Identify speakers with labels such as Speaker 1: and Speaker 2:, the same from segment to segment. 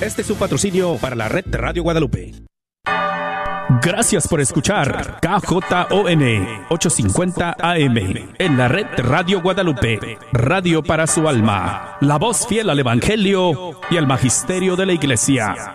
Speaker 1: Este es un patrocinio para la red Radio Guadalupe. Gracias por escuchar KJON 850 AM en la red Radio Guadalupe, radio para su alma, la voz fiel al Evangelio y al Magisterio de la Iglesia.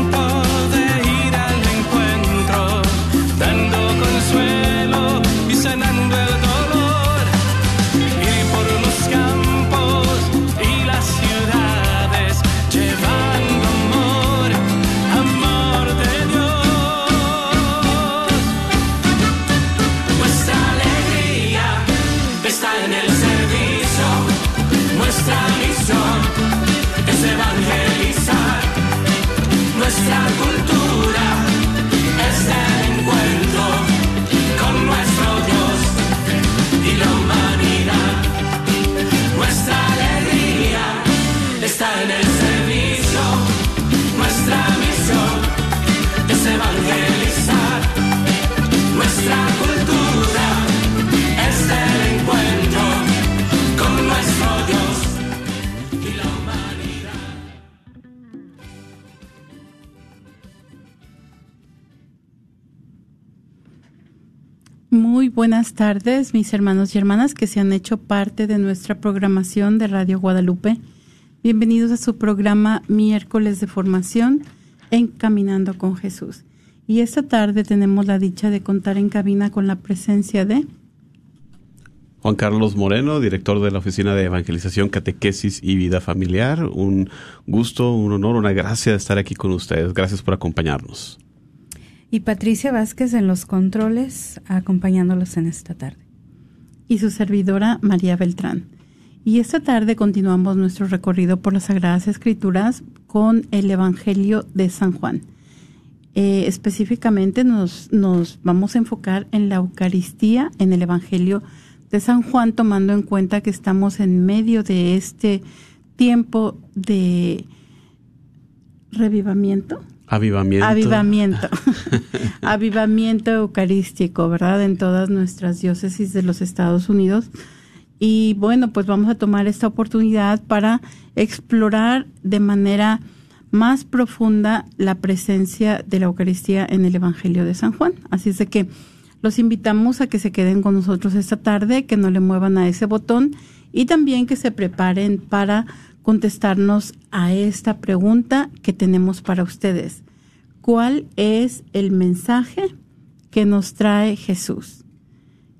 Speaker 2: Muy buenas tardes, mis hermanos y hermanas que se han hecho parte de nuestra programación de Radio Guadalupe. Bienvenidos a su programa Miércoles de Formación Encaminando con Jesús. Y esta tarde tenemos la dicha de contar en cabina con la presencia de
Speaker 3: Juan Carlos Moreno, director de la Oficina de Evangelización, Catequesis y Vida Familiar. Un gusto, un honor, una gracia de estar aquí con ustedes. Gracias por acompañarnos.
Speaker 4: Y Patricia Vázquez en los controles, acompañándolos en esta tarde.
Speaker 2: y su servidora María Beltrán. Y esta tarde continuamos nuestro recorrido por las Sagradas Escrituras con el Evangelio de San Juan. Eh, específicamente nos, nos vamos a enfocar en la Eucaristía, en el Evangelio de San Juan, tomando en cuenta que estamos en medio de este tiempo de revivamiento.
Speaker 3: Avivamiento.
Speaker 2: Avivamiento. Avivamiento eucarístico, ¿verdad? En todas nuestras diócesis de los Estados Unidos. Y bueno, pues vamos a tomar esta oportunidad para explorar de manera más profunda la presencia de la Eucaristía en el Evangelio de San Juan. Así es de que los invitamos a que se queden con nosotros esta tarde, que no le muevan a ese botón y también que se preparen para contestarnos a esta pregunta que tenemos para ustedes. ¿Cuál es el mensaje que nos trae Jesús?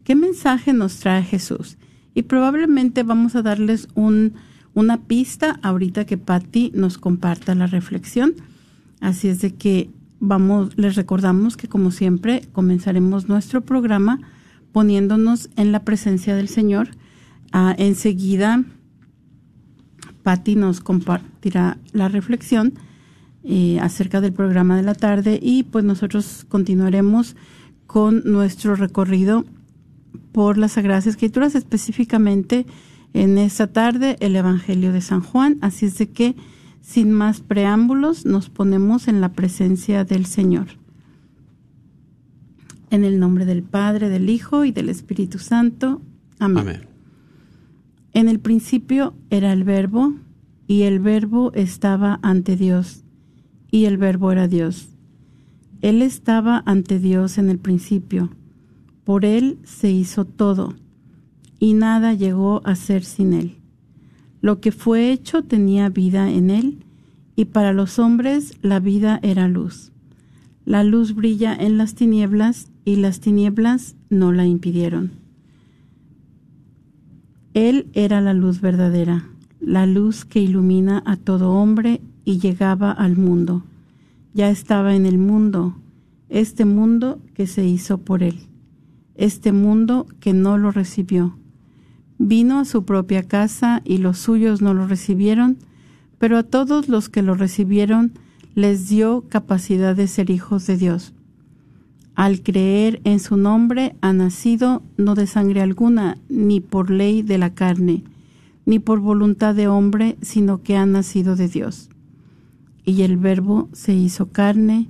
Speaker 2: ¿Qué mensaje nos trae Jesús? Y probablemente vamos a darles un, una pista ahorita que Patti nos comparta la reflexión. Así es de que vamos, les recordamos que como siempre comenzaremos nuestro programa poniéndonos en la presencia del Señor. Ah, enseguida Patti nos compartirá la reflexión eh, acerca del programa de la tarde y pues nosotros continuaremos con nuestro recorrido por las Sagradas Escrituras, específicamente en esta tarde el Evangelio de San Juan. Así es de que, sin más preámbulos, nos ponemos en la presencia del Señor. En el nombre del Padre, del Hijo y del Espíritu Santo. Amén.
Speaker 3: Amén.
Speaker 2: En el principio era el verbo, y el verbo estaba ante Dios, y el verbo era Dios. Él estaba ante Dios en el principio. Por él se hizo todo, y nada llegó a ser sin él. Lo que fue hecho tenía vida en él, y para los hombres la vida era luz. La luz brilla en las tinieblas, y las tinieblas no la impidieron. Él era la luz verdadera, la luz que ilumina a todo hombre y llegaba al mundo. Ya estaba en el mundo, este mundo que se hizo por él, este mundo que no lo recibió. Vino a su propia casa y los suyos no lo recibieron, pero a todos los que lo recibieron les dio capacidad de ser hijos de Dios. Al creer en su nombre ha nacido no de sangre alguna, ni por ley de la carne, ni por voluntad de hombre, sino que ha nacido de Dios. Y el Verbo se hizo carne,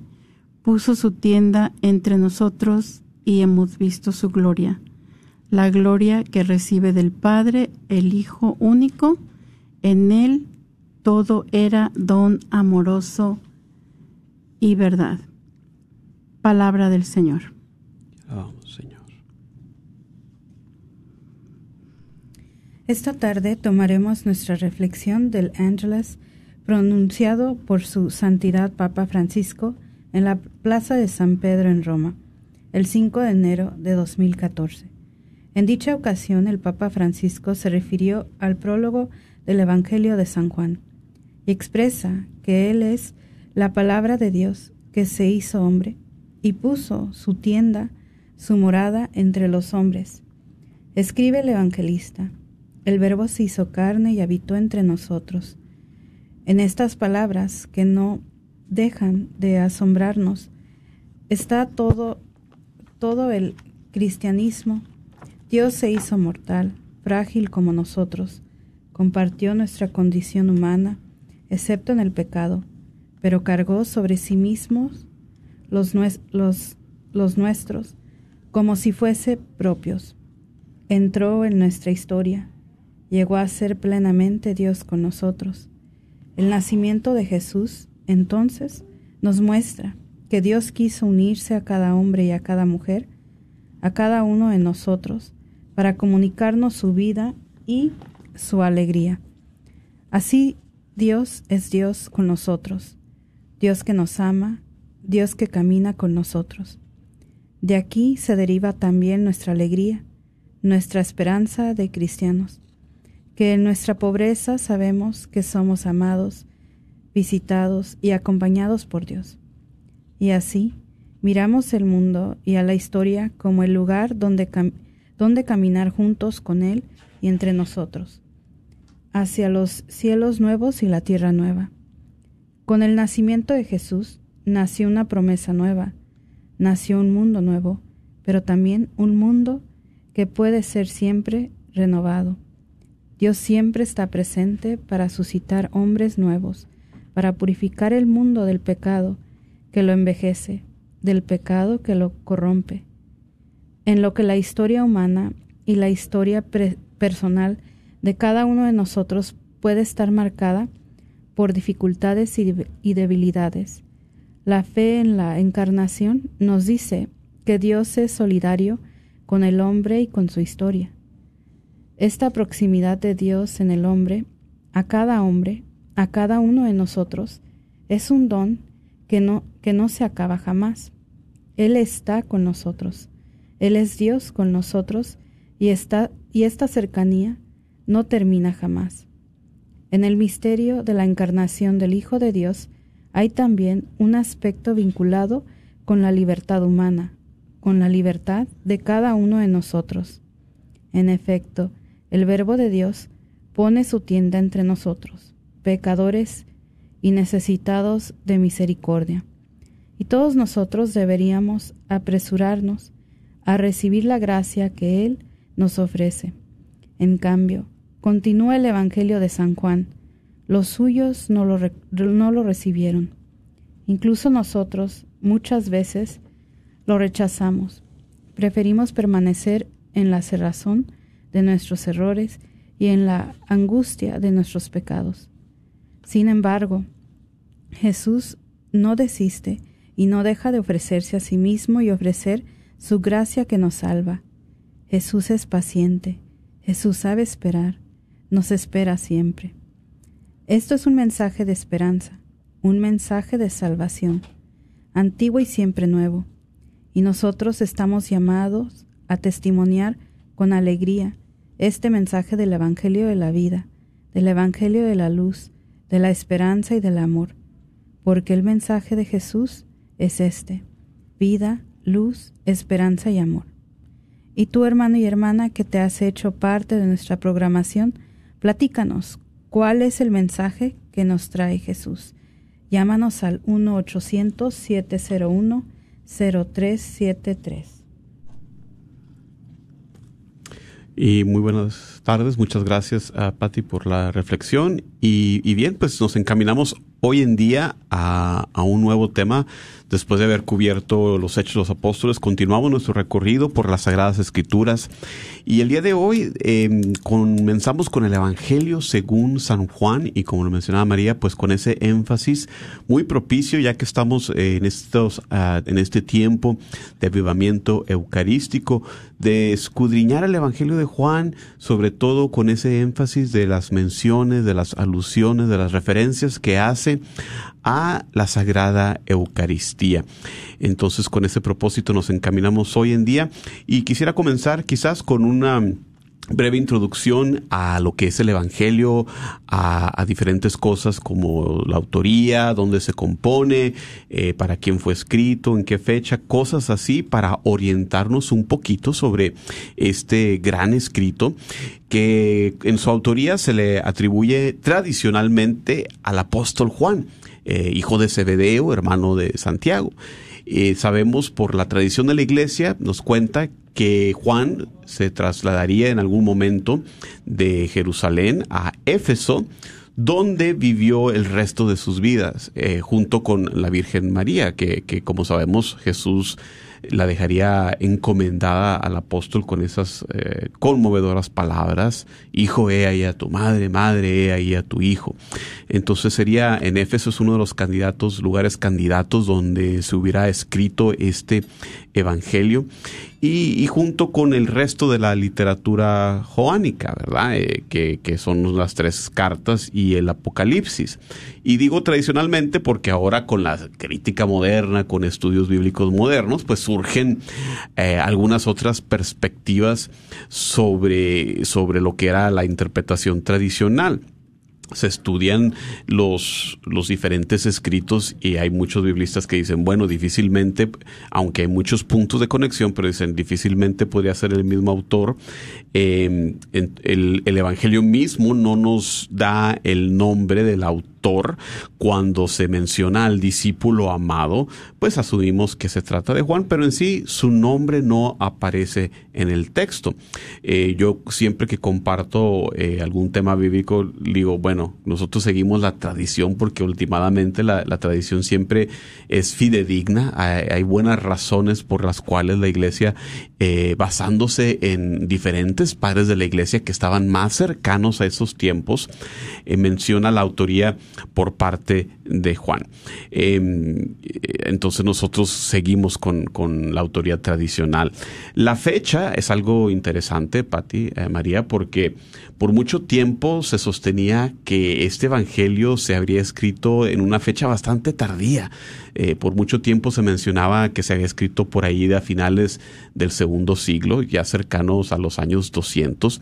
Speaker 2: puso su tienda entre nosotros y hemos visto su gloria la gloria que recibe del Padre, el Hijo único, en él todo era don amoroso y verdad. Palabra del Señor.
Speaker 3: Vamos, Señor.
Speaker 4: Esta tarde tomaremos nuestra reflexión del Ángeles pronunciado por su Santidad Papa Francisco en la Plaza de San Pedro en Roma, el 5 de enero de 2014. En dicha ocasión el Papa Francisco se refirió al prólogo del Evangelio de San Juan y expresa que Él es la palabra de Dios que se hizo hombre y puso su tienda, su morada entre los hombres. Escribe el evangelista, el Verbo se hizo carne y habitó entre nosotros. En estas palabras que no dejan de asombrarnos está todo, todo el cristianismo Dios se hizo mortal, frágil como nosotros, compartió nuestra condición humana, excepto en el pecado, pero cargó sobre sí mismos los, los, los nuestros como si fuese propios. Entró en nuestra historia, llegó a ser plenamente Dios con nosotros. El nacimiento de Jesús, entonces, nos muestra que Dios quiso unirse a cada hombre y a cada mujer, a cada uno de nosotros, para comunicarnos su vida y su alegría. Así Dios es Dios con nosotros, Dios que nos ama, Dios que camina con nosotros. De aquí se deriva también nuestra alegría, nuestra esperanza de cristianos, que en nuestra pobreza sabemos que somos amados, visitados y acompañados por Dios. Y así miramos el mundo y a la historia como el lugar donde donde caminar juntos con Él y entre nosotros, hacia los cielos nuevos y la tierra nueva. Con el nacimiento de Jesús nació una promesa nueva, nació un mundo nuevo, pero también un mundo que puede ser siempre renovado. Dios siempre está presente para suscitar hombres nuevos, para purificar el mundo del pecado que lo envejece, del pecado que lo corrompe, en lo que la historia humana y la historia personal de cada uno de nosotros puede estar marcada por dificultades y debilidades. La fe en la encarnación nos dice que Dios es solidario con el hombre y con su historia. Esta proximidad de Dios en el hombre, a cada hombre, a cada uno de nosotros, es un don que no, que no se acaba jamás. Él está con nosotros. Él es Dios con nosotros y, y esta cercanía no termina jamás. En el misterio de la encarnación del Hijo de Dios hay también un aspecto vinculado con la libertad humana, con la libertad de cada uno de nosotros. En efecto, el Verbo de Dios pone su tienda entre nosotros, pecadores y necesitados de misericordia. Y todos nosotros deberíamos apresurarnos a recibir la gracia que Él nos ofrece. En cambio, continúa el Evangelio de San Juan. Los suyos no lo, no lo recibieron. Incluso nosotros muchas veces lo rechazamos. Preferimos permanecer en la cerrazón de nuestros errores y en la angustia de nuestros pecados. Sin embargo, Jesús no desiste y no deja de ofrecerse a sí mismo y ofrecer su gracia que nos salva. Jesús es paciente, Jesús sabe esperar, nos espera siempre. Esto es un mensaje de esperanza, un mensaje de salvación, antiguo y siempre nuevo, y nosotros estamos llamados a testimoniar con alegría este mensaje del Evangelio de la vida, del Evangelio de la luz, de la esperanza y del amor, porque el mensaje de Jesús es este, vida, luz, esperanza y amor. Y tú, hermano y hermana, que te has hecho parte de nuestra programación, platícanos, ¿cuál es el mensaje que nos trae Jesús? Llámanos al 1-800-701-0373.
Speaker 3: Y muy buenas tardes, muchas gracias a Patti por la reflexión. Y, y, bien, pues nos encaminamos hoy en día a, un nuevo tema. Después de haber cubierto los Hechos de los Apóstoles, continuamos nuestro recorrido por las Sagradas Escrituras. Y el día de hoy eh, comenzamos con el Evangelio según San Juan y como lo mencionaba María, pues con ese énfasis muy propicio ya que estamos en, estos, uh, en este tiempo de avivamiento eucarístico, de escudriñar el Evangelio de Juan, sobre todo con ese énfasis de las menciones, de las alusiones, de las referencias que hace a la Sagrada Eucaristía. Entonces, con ese propósito nos encaminamos hoy en día y quisiera comenzar quizás con una breve introducción a lo que es el Evangelio, a, diferentes cosas como la autoría, dónde se compone, eh, para quién fue escrito, en qué fecha, cosas así para orientarnos un poquito sobre este gran escrito que en su autoría se le atribuye tradicionalmente al apóstol Juan, eh, hijo de Zebedeo, hermano de Santiago. Eh, sabemos por la tradición de la iglesia, nos cuenta que Juan se trasladaría en algún momento de Jerusalén a Éfeso, donde vivió el resto de sus vidas, eh, junto con la Virgen María, que, como sabemos Jesús la dejaría encomendada al apóstol con esas eh, conmovedoras palabras, hijo, he ahí a tu madre, madre, he ahí a tu hijo. Entonces sería en Éfeso es uno de los candidatos, lugares candidatos donde se hubiera escrito este evangelio y, junto con el resto de la literatura joánica, ¿verdad? Eh, que, que, son las tres cartas y el Apocalipsis. Y digo tradicionalmente porque ahora con la crítica moderna, con estudios bíblicos modernos, pues surgen eh, algunas otras perspectivas sobre, sobre lo que era la interpretación tradicional se estudian los, los diferentes escritos y hay muchos biblistas que dicen, bueno, difícilmente, aunque hay muchos puntos de conexión, pero dicen, difícilmente podría ser el mismo autor. Eh, el, el Evangelio mismo no nos da el nombre del autor cuando se menciona al discípulo amado, pues asumimos que se trata de Juan, pero en sí su nombre no aparece en el texto. Eh, yo siempre que comparto eh, algún tema bíblico, digo, bueno, nosotros seguimos la tradición porque últimamente la, tradición siempre es fidedigna, hay, hay, buenas razones por las cuales la iglesia, eh, basándose en diferentes padres de la iglesia que estaban más cercanos a esos tiempos, menciona la autoría por parte de Juan. Eh, entonces nosotros seguimos con, con, la autoría tradicional. La fecha es algo interesante, Pati, eh, María, porque por mucho tiempo se sostenía que este evangelio se habría escrito en una fecha bastante tardía. Eh, por mucho tiempo se mencionaba que se había escrito por ahí de a finales del segundo siglo, ya cercanos a los años 200,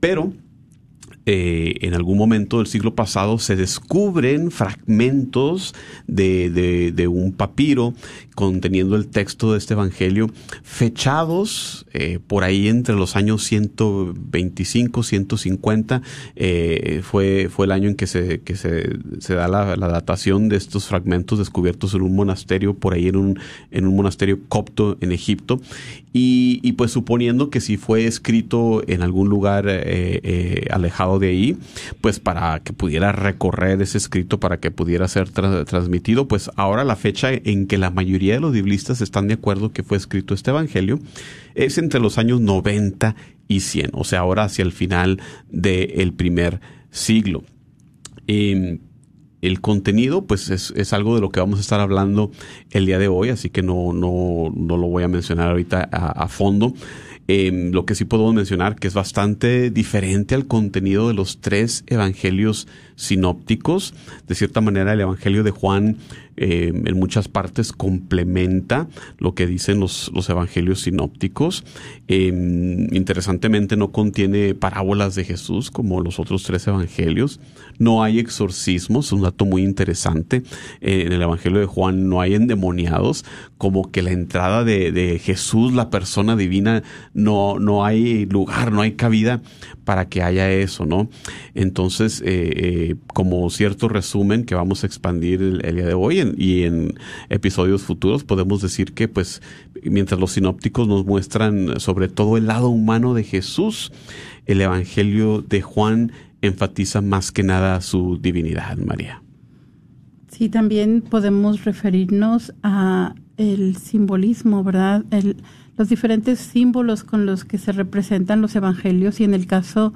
Speaker 3: pero eh, en algún momento del siglo pasado se descubren fragmentos de, un papiro conteniendo el texto de este evangelio, fechados eh, por ahí entre los años 125, 150, eh, fue, fue el año en que se, que se, da la, la, datación de estos fragmentos descubiertos en un monasterio, por ahí en un, en un monasterio copto en Egipto, y, y pues suponiendo que si fue escrito en algún lugar eh, de ahí, pues para que pudiera recorrer ese escrito, para que pudiera ser tra transmitido, pues ahora la fecha en que la mayoría de los biblistas están de acuerdo que fue escrito este evangelio es entre los años 90 y 100, o sea, ahora hacia el final del primer siglo. Eh, el contenido, pues es, es, algo de lo que vamos a estar hablando el día de hoy, así que no, no, no lo voy a mencionar ahorita a fondo. Eh, lo que sí podemos mencionar que es bastante diferente al contenido de los tres evangelios sinópticos. De cierta manera, el evangelio de Juan eh, en muchas partes complementa lo que dicen los, los evangelios sinópticos. Eh, interesantemente no contiene parábolas de Jesús como los otros tres evangelios. No hay exorcismos, un dato muy interesante. Eh, en el evangelio de Juan no hay endemoniados, como que la entrada de, de Jesús, la persona divina, no, no hay lugar, no hay cabida para que haya eso, ¿no? Entonces, eh, como cierto resumen que vamos a expandir el día de hoy y en episodios futuros, podemos decir que, pues, mientras los sinópticos nos muestran sobre todo el lado humano de Jesús, el Evangelio de Juan enfatiza más que nada su divinidad, María.
Speaker 2: Sí, también podemos referirnos a el simbolismo, ¿verdad? El- los diferentes símbolos con los que se representan los evangelios y en el caso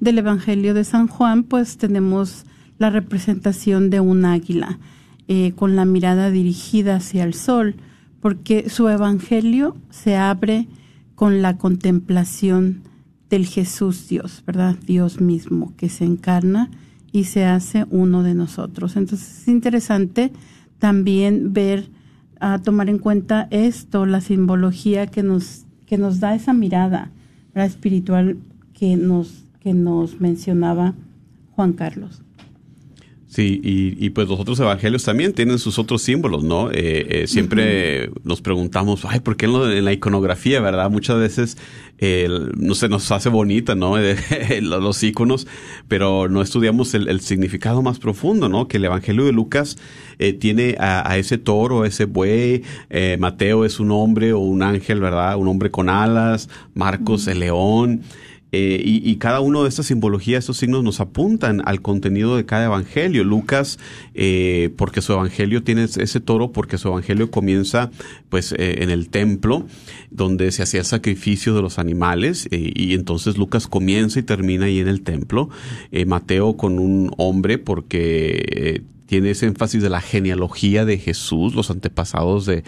Speaker 2: del evangelio de San Juan, pues tenemos la representación de un águila eh, con la mirada dirigida hacia el sol, porque su evangelio se abre con la contemplación del Jesús Dios, ¿verdad? Dios mismo que se encarna y se hace uno de nosotros. Entonces es interesante también ver, a tomar en cuenta esto, la simbología que nos, que nos da esa mirada espiritual que nos, que nos mencionaba Juan Carlos.
Speaker 3: Sí, y, y pues los otros evangelios también tienen sus otros símbolos, ¿no? Eh, eh, siempre nos preguntamos, ay, ¿por qué en, lo- en la iconografía, verdad? Muchas veces, eh, no sé, nos hace bonita, ¿no? los los iconos, pero no estudiamos el, el significado más profundo, ¿no? Que el evangelio de Lucas eh, tiene a, a ese toro, a ese buey, eh, Mateo es un hombre o un ángel, ¿verdad? Un hombre con alas, Marcos el león. Eh, y, cada uno de estas simbologías, estos signos nos apuntan al contenido de cada evangelio. Lucas, eh, porque su evangelio tiene ese toro, porque su evangelio comienza pues eh, en el templo, donde se hacía el sacrificio de los animales, y entonces Lucas comienza y termina ahí en el templo. Mateo con un hombre, porque tiene ese énfasis de la genealogía de Jesús, los antepasados de,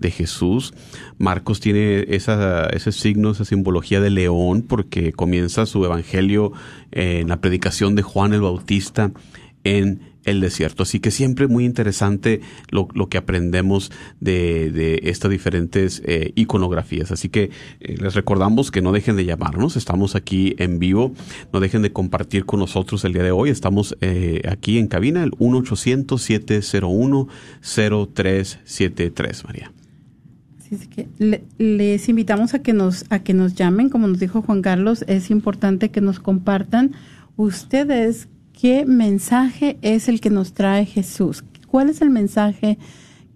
Speaker 3: de Jesús. Marcos tiene esa, ese signo, esa simbología de león, porque comienza su evangelio eh, en la predicación de Juan el Bautista en el desierto. Así que siempre muy interesante lo, lo que aprendemos de, de estas diferentes eh, iconografías. Así que eh, les recordamos que no dejen de llamarnos. Estamos aquí en vivo. No dejen de compartir con nosotros el día de hoy. Estamos aquí en cabina, el 1-800-701-0373, María.
Speaker 2: Así que le- les invitamos a que nos a que nos llamen, como nos dijo Juan Carlos, es importante que nos compartan ustedes qué mensaje es el que nos trae Jesús, cuál es el mensaje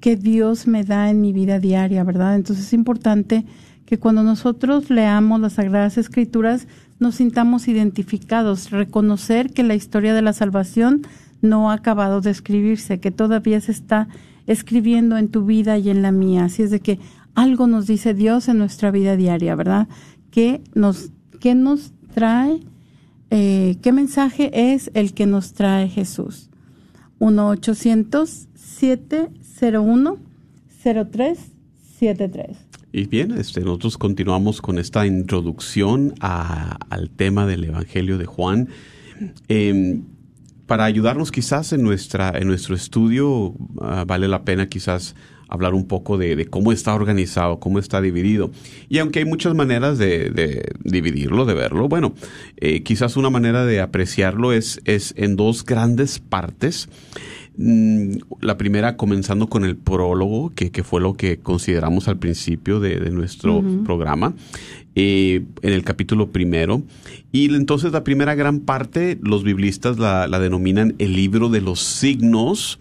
Speaker 2: que Dios me da en mi vida diaria, ¿verdad? Entonces es importante que cuando nosotros leamos las Sagradas Escrituras nos sintamos identificados, reconocer que la historia de la salvación no ha acabado de escribirse, que todavía se está escribiendo en tu vida y en la mía. Así es de que algo nos dice Dios en nuestra vida diaria, ¿verdad? ¿Qué nos, qué nos trae? eh, ¿Qué mensaje es el que nos trae Jesús? 1-800-701-0373.
Speaker 3: Y bien, este, nosotros continuamos con esta introducción al tema del Evangelio de Juan. Eh, para ayudarnos quizás en, nuestra, en nuestro estudio, ah, vale la pena quizás hablar un poco de, cómo está organizado, cómo está dividido. Y aunque hay muchas maneras de, de dividirlo, de verlo, bueno, eh, quizás una manera de apreciarlo es, es en dos grandes partes. Mm, La primera comenzando con el prólogo, que, que fue lo que consideramos al principio de, de nuestro programa, eh, en el capítulo primero. Y entonces la primera gran parte, los biblistas la, la denominan el libro de los signos,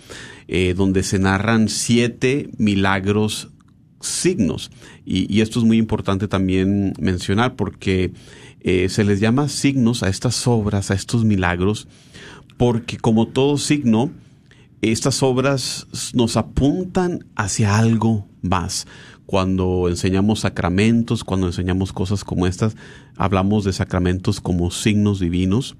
Speaker 3: eh, donde se narran siete milagros signos. Y, y esto es muy importante también mencionar porque eh, se les llama signos a estas obras, a estos milagros, porque como todo signo, estas obras nos apuntan hacia algo más. Cuando enseñamos sacramentos, cuando enseñamos cosas como estas, hablamos de sacramentos como signos divinos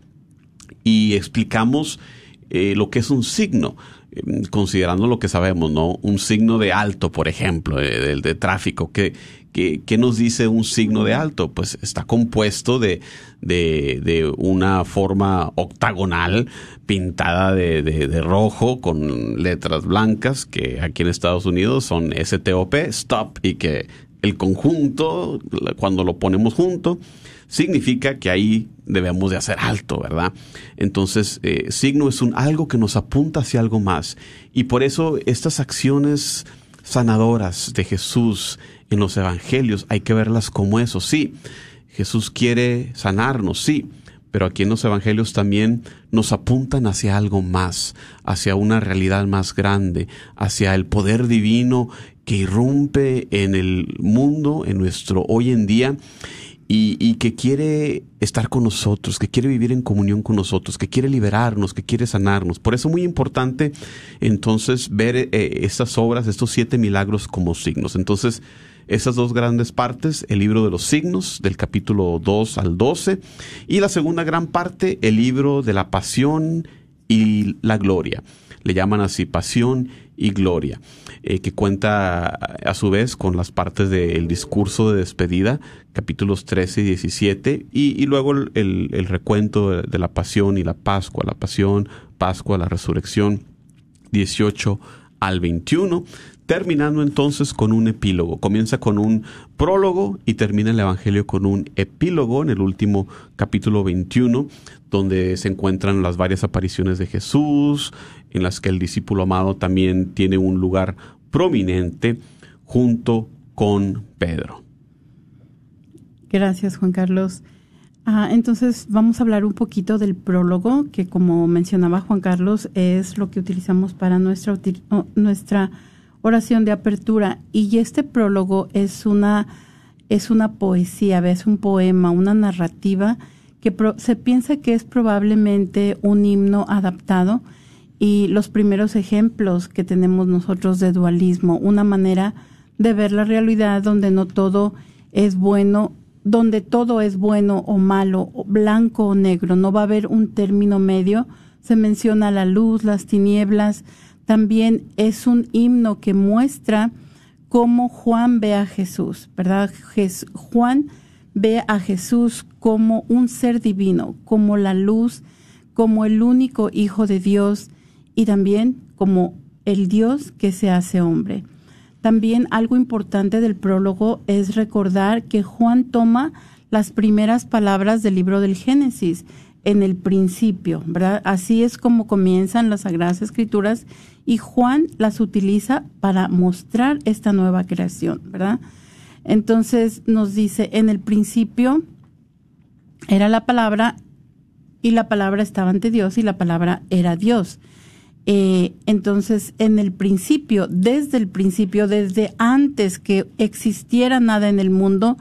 Speaker 3: y explicamos eh, lo que es un signo, eh, considerando lo que sabemos, ¿no? Un signo de alto, por ejemplo, del de, tráfico. ¿Qué, qué, nos dice un signo de alto? Pues está compuesto de, de, de una forma octagonal pintada de, de, rojo con letras blancas que aquí en Estados Unidos son STOP, stop, y que el conjunto, cuando lo ponemos junto, significa que ahí debemos de hacer alto, ¿verdad? Entonces, eh, signo es un algo que nos apunta hacia algo más. Y por eso estas acciones sanadoras de Jesús en los evangelios hay que verlas como eso. Sí, Jesús quiere sanarnos, sí, pero aquí en los evangelios también nos apuntan hacia algo más, hacia una realidad más grande, hacia el poder divino que irrumpe en el mundo, en nuestro hoy en día y, que quiere estar con nosotros, que quiere vivir en comunión con nosotros, que quiere liberarnos, que quiere sanarnos. Por eso es muy importante entonces ver eh, estas obras, estos siete milagros como signos. Entonces, esas dos grandes partes, el libro de los signos, del capítulo 2 al 12, y la segunda gran parte, el libro de la pasión y la gloria. Le llaman así pasión y gloria. Eh, que cuenta a su vez con las partes del discurso de despedida, capítulos 13 y 17, y, luego el, el, recuento de, la pasión y la Pascua, la pasión, Pascua, la resurrección, 18 al 21, terminando entonces con un epílogo. Comienza con un prólogo y termina el Evangelio con un epílogo en el último capítulo 21, donde se encuentran las varias apariciones de Jesús, en las que el discípulo amado también tiene un lugar prominente junto con Pedro.
Speaker 2: Gracias, Juan Carlos. Ah, entonces vamos a hablar un poquito del prólogo, que como mencionaba Juan Carlos, es lo que utilizamos para nuestra, nuestra oración de apertura. Y este prólogo es una, es una poesía, es un poema, una narrativa que se piensa que es probablemente un himno adaptado y los primeros ejemplos que tenemos nosotros de dualismo, una manera de ver la realidad donde no todo es bueno, donde todo es bueno o malo, blanco o negro, no va a haber un término medio. Se menciona la luz, las tinieblas, también es un himno que muestra cómo Juan ve a Jesús, ¿verdad? Juan ve a Jesús como un ser divino, como la luz, como el único Hijo de Dios y también como el Dios que se hace hombre. También algo importante del prólogo es recordar que Juan toma las primeras palabras del libro del Génesis en el principio, ¿verdad? Así es como comienzan las Sagradas Escrituras y Juan las utiliza para mostrar esta nueva creación, ¿verdad? Entonces nos dice, en el principio era la palabra y la palabra estaba ante Dios y la palabra era Dios. Eh, entonces, en el principio, desde el principio, desde antes que existiera nada en el mundo,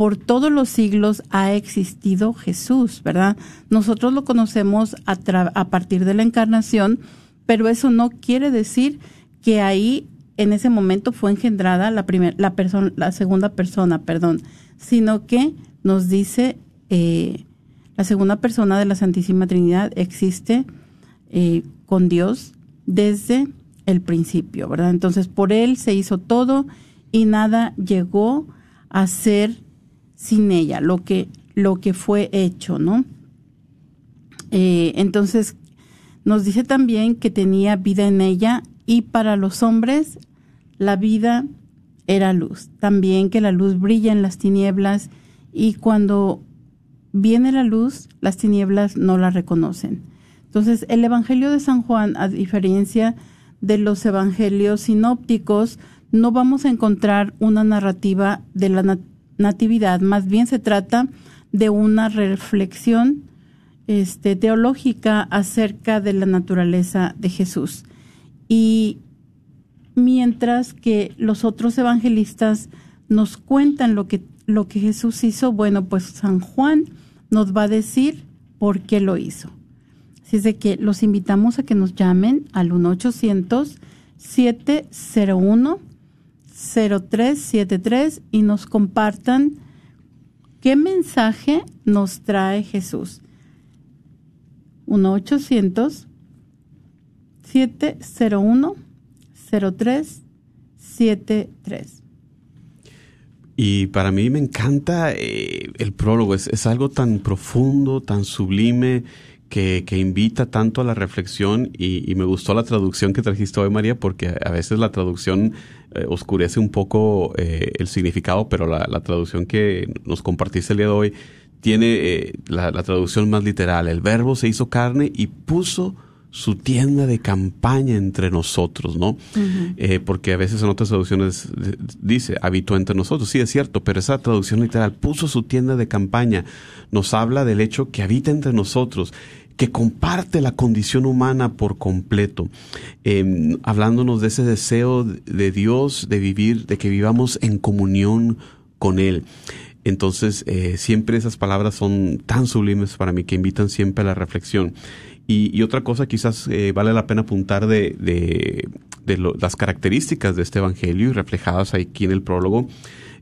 Speaker 2: por todos los siglos ha existido Jesús, ¿verdad? Nosotros lo conocemos a, partir de la encarnación, pero eso no quiere decir que ahí en ese momento fue engendrada la la segunda persona, perdón, sino que nos dice eh, la segunda persona de la Santísima Trinidad existe eh, con Dios desde el principio, ¿verdad? Entonces, por Él se hizo todo y nada llegó a ser sin ella, lo que, lo que fue hecho, ¿no? Eh, entonces, nos dice también que tenía vida en ella y para los hombres la vida era luz. También que la luz brilla en las tinieblas y cuando viene la luz, las tinieblas no la reconocen. Entonces, el Evangelio de San Juan, a diferencia de los evangelios sinópticos, no vamos a encontrar una narrativa de la natividad, más bien se trata de una reflexión este, teológica acerca de la naturaleza de Jesús. Y mientras que los otros evangelistas nos cuentan lo que, lo que Jesús hizo, bueno, pues San Juan nos va a decir por qué lo hizo. Así es de que los invitamos a que nos llamen al 1-800-701-0373 y nos compartan qué mensaje nos trae Jesús. 1-800 701-0373.
Speaker 3: Y para mí me encanta eh, el prólogo, es, es, algo tan profundo, tan sublime, que, que invita tanto a la reflexión y, y, me gustó la traducción que trajiste hoy, María, porque a veces la traducción eh, oscurece un poco eh, el significado, pero la, la, traducción que nos compartiste el día de hoy tiene eh, la, la traducción más literal. El verbo se hizo carne y puso su tienda de campaña entre nosotros, ¿no? Uh -huh. eh, porque a veces en otras traducciones dice, habitó entre nosotros. Sí, es cierto, pero esa traducción literal, puso su tienda de campaña, nos habla del hecho que habita entre nosotros, que comparte la condición humana por completo, eh, hablándonos de ese deseo de Dios de vivir, de que vivamos en comunión con Él. Entonces, eh, siempre esas palabras son tan sublimes para mí que invitan siempre a la reflexión. Y, otra cosa quizás eh, vale la pena apuntar de, de, las características de este Evangelio y reflejadas aquí en el prólogo,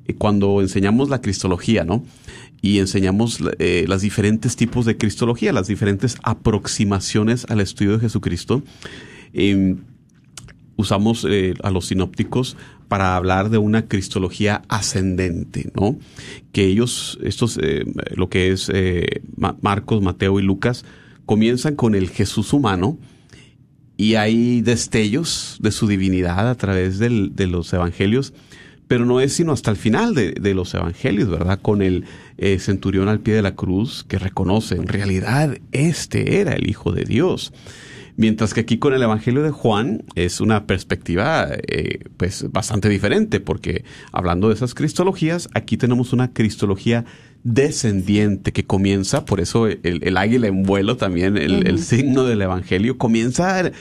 Speaker 3: eh, cuando enseñamos la cristología, ¿no? Y enseñamos eh, los diferentes tipos de cristología, las diferentes aproximaciones al estudio de Jesucristo. Eh, usamos eh, a los sinópticos para hablar de una cristología ascendente, ¿no? Que ellos, estos, eh, lo que es Marcos, Mateo y Lucas, comienzan con el Jesús humano y hay destellos de su divinidad a través de los evangelios, pero no es sino hasta el final de, de los evangelios, ¿verdad? Con el eh, centurión al pie de la cruz que reconoce, en realidad este era el Hijo de Dios. Mientras que aquí con el Evangelio de Juan es una perspectiva eh, pues bastante diferente, porque hablando de esas cristologías, aquí tenemos una cristología descendiente que comienza, por eso el, el águila en vuelo también, el, uh -huh. el signo del Evangelio, comienza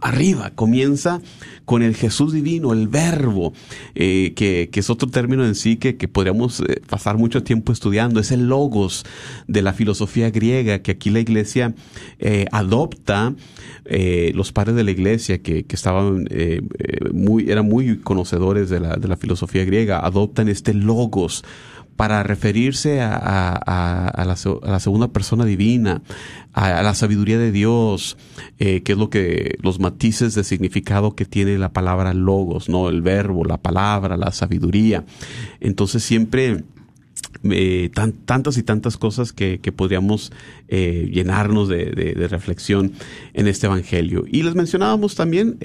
Speaker 3: arriba, comienza con el Jesús divino, el verbo, eh, que, que, es otro término en sí que, que podríamos eh, pasar mucho tiempo estudiando, es el logos de la filosofía griega, que aquí la iglesia eh, adopta, eh, los padres de la iglesia que, que estaban muy, eran muy conocedores de la, de la filosofía griega, adoptan este logos para referirse a, a, la, segunda persona divina, a, la sabiduría de Dios, eh, que es lo que los matices de significado que tiene la palabra logos, no el verbo, la palabra, la sabiduría. Entonces siempre eh, tan, tantas y tantas cosas que, que podríamos eh, llenarnos de, reflexión en este Evangelio. Y les mencionábamos también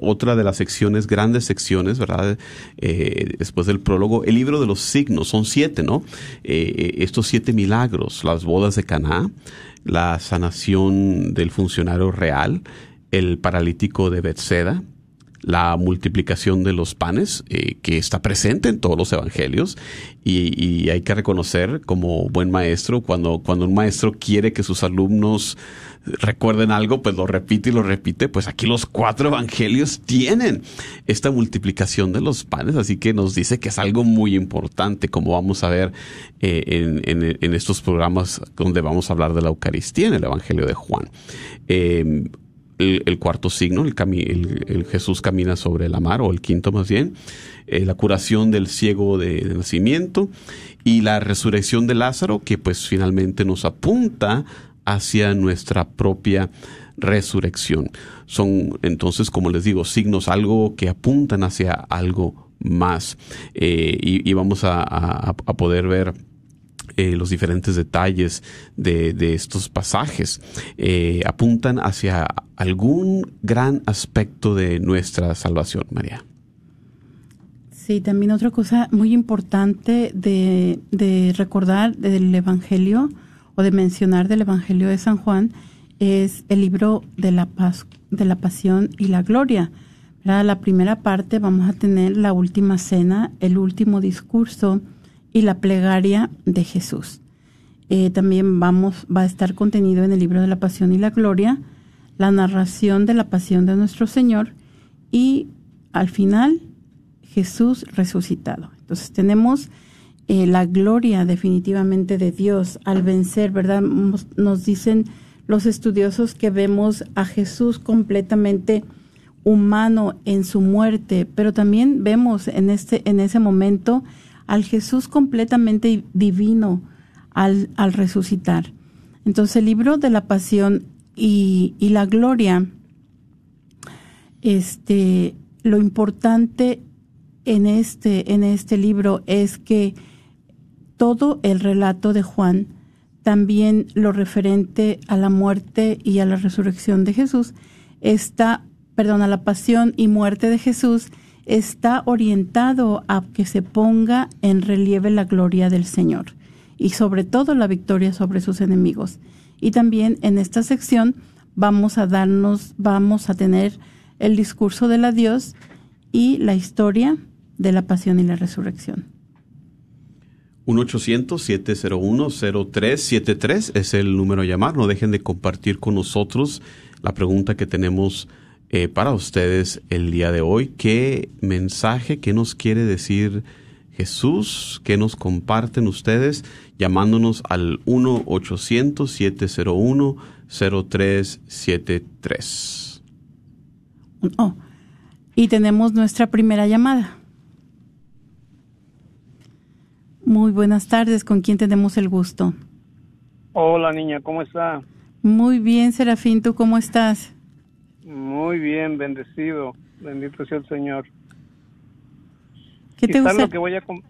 Speaker 3: otra de las secciones, grandes secciones, ¿verdad? Eh, después del prólogo, el libro de los signos, son siete, ¿no? Eh, estos siete milagros, las bodas de Caná, la sanación del funcionario real, el paralítico de Bethseda, la multiplicación de los panes, eh, que está presente en todos los evangelios, y, y, hay que reconocer como buen maestro, cuando, cuando un maestro quiere que sus alumnos recuerden algo, pues lo repite y lo repite, pues aquí los cuatro evangelios tienen esta multiplicación de los panes, así que nos dice que es algo muy importante, como vamos a ver eh, en, en, en, estos programas donde vamos a hablar de la Eucaristía en el Evangelio de Juan. Eh, el, cuarto signo, el, el, Jesús camina sobre la mar, o el quinto más bien, eh, la curación del ciego de, nacimiento y la resurrección de Lázaro, que pues finalmente nos apunta hacia nuestra propia resurrección. Son entonces, como les digo, signos, algo que apuntan hacia algo más. Eh, y, vamos a poder ver eh, los diferentes detalles de, estos pasajes eh, apuntan hacia algún gran aspecto de nuestra salvación, María.
Speaker 2: Sí, también otra cosa muy importante de, recordar del Evangelio o de mencionar del Evangelio de San Juan es el libro de la, paz, de la Pasión y la Gloria. La primera parte vamos a tener la última cena, el último discurso, y la plegaria de Jesús. Eh, también vamos, va a estar contenido en el libro de la Pasión y la Gloria, la narración de la pasión de nuestro Señor y al final Jesús resucitado. Entonces tenemos eh, la gloria definitivamente de Dios al vencer, ¿verdad? Nos dicen los estudiosos que vemos a Jesús completamente humano en su muerte, pero también vemos en este en ese momento al Jesús completamente divino al, al resucitar. Entonces el libro de la pasión y, y la gloria este, lo importante en este, en este libro es que todo el relato de Juan, también lo referente a la muerte y a la resurrección de Jesús, está, perdón, a la pasión y muerte de Jesús, está orientado a que se ponga en relieve la gloria del Señor y sobre todo la victoria sobre sus enemigos. Y también en esta sección vamos a darnos, vamos a tener el discurso de la Dios y la historia de la pasión y la resurrección.
Speaker 3: 1-800-701-0373 es el número a llamar. No dejen de compartir con nosotros la pregunta que tenemos eh, para ustedes el día de hoy. ¿Qué mensaje, qué nos quiere decir Jesús? ¿Qué nos comparten ustedes? Llamándonos al 1-800-701-0373.
Speaker 2: Oh, y tenemos nuestra primera llamada. Muy buenas tardes, ¿con quién tenemos el gusto?
Speaker 5: Hola niña, ¿cómo está?
Speaker 2: Muy bien, Serafín, ¿tú cómo estás?
Speaker 5: Muy bien, bendecido, bendito sea el Señor.
Speaker 2: ¿Qué te
Speaker 5: quizás
Speaker 2: gusta?
Speaker 5: lo que voy a com-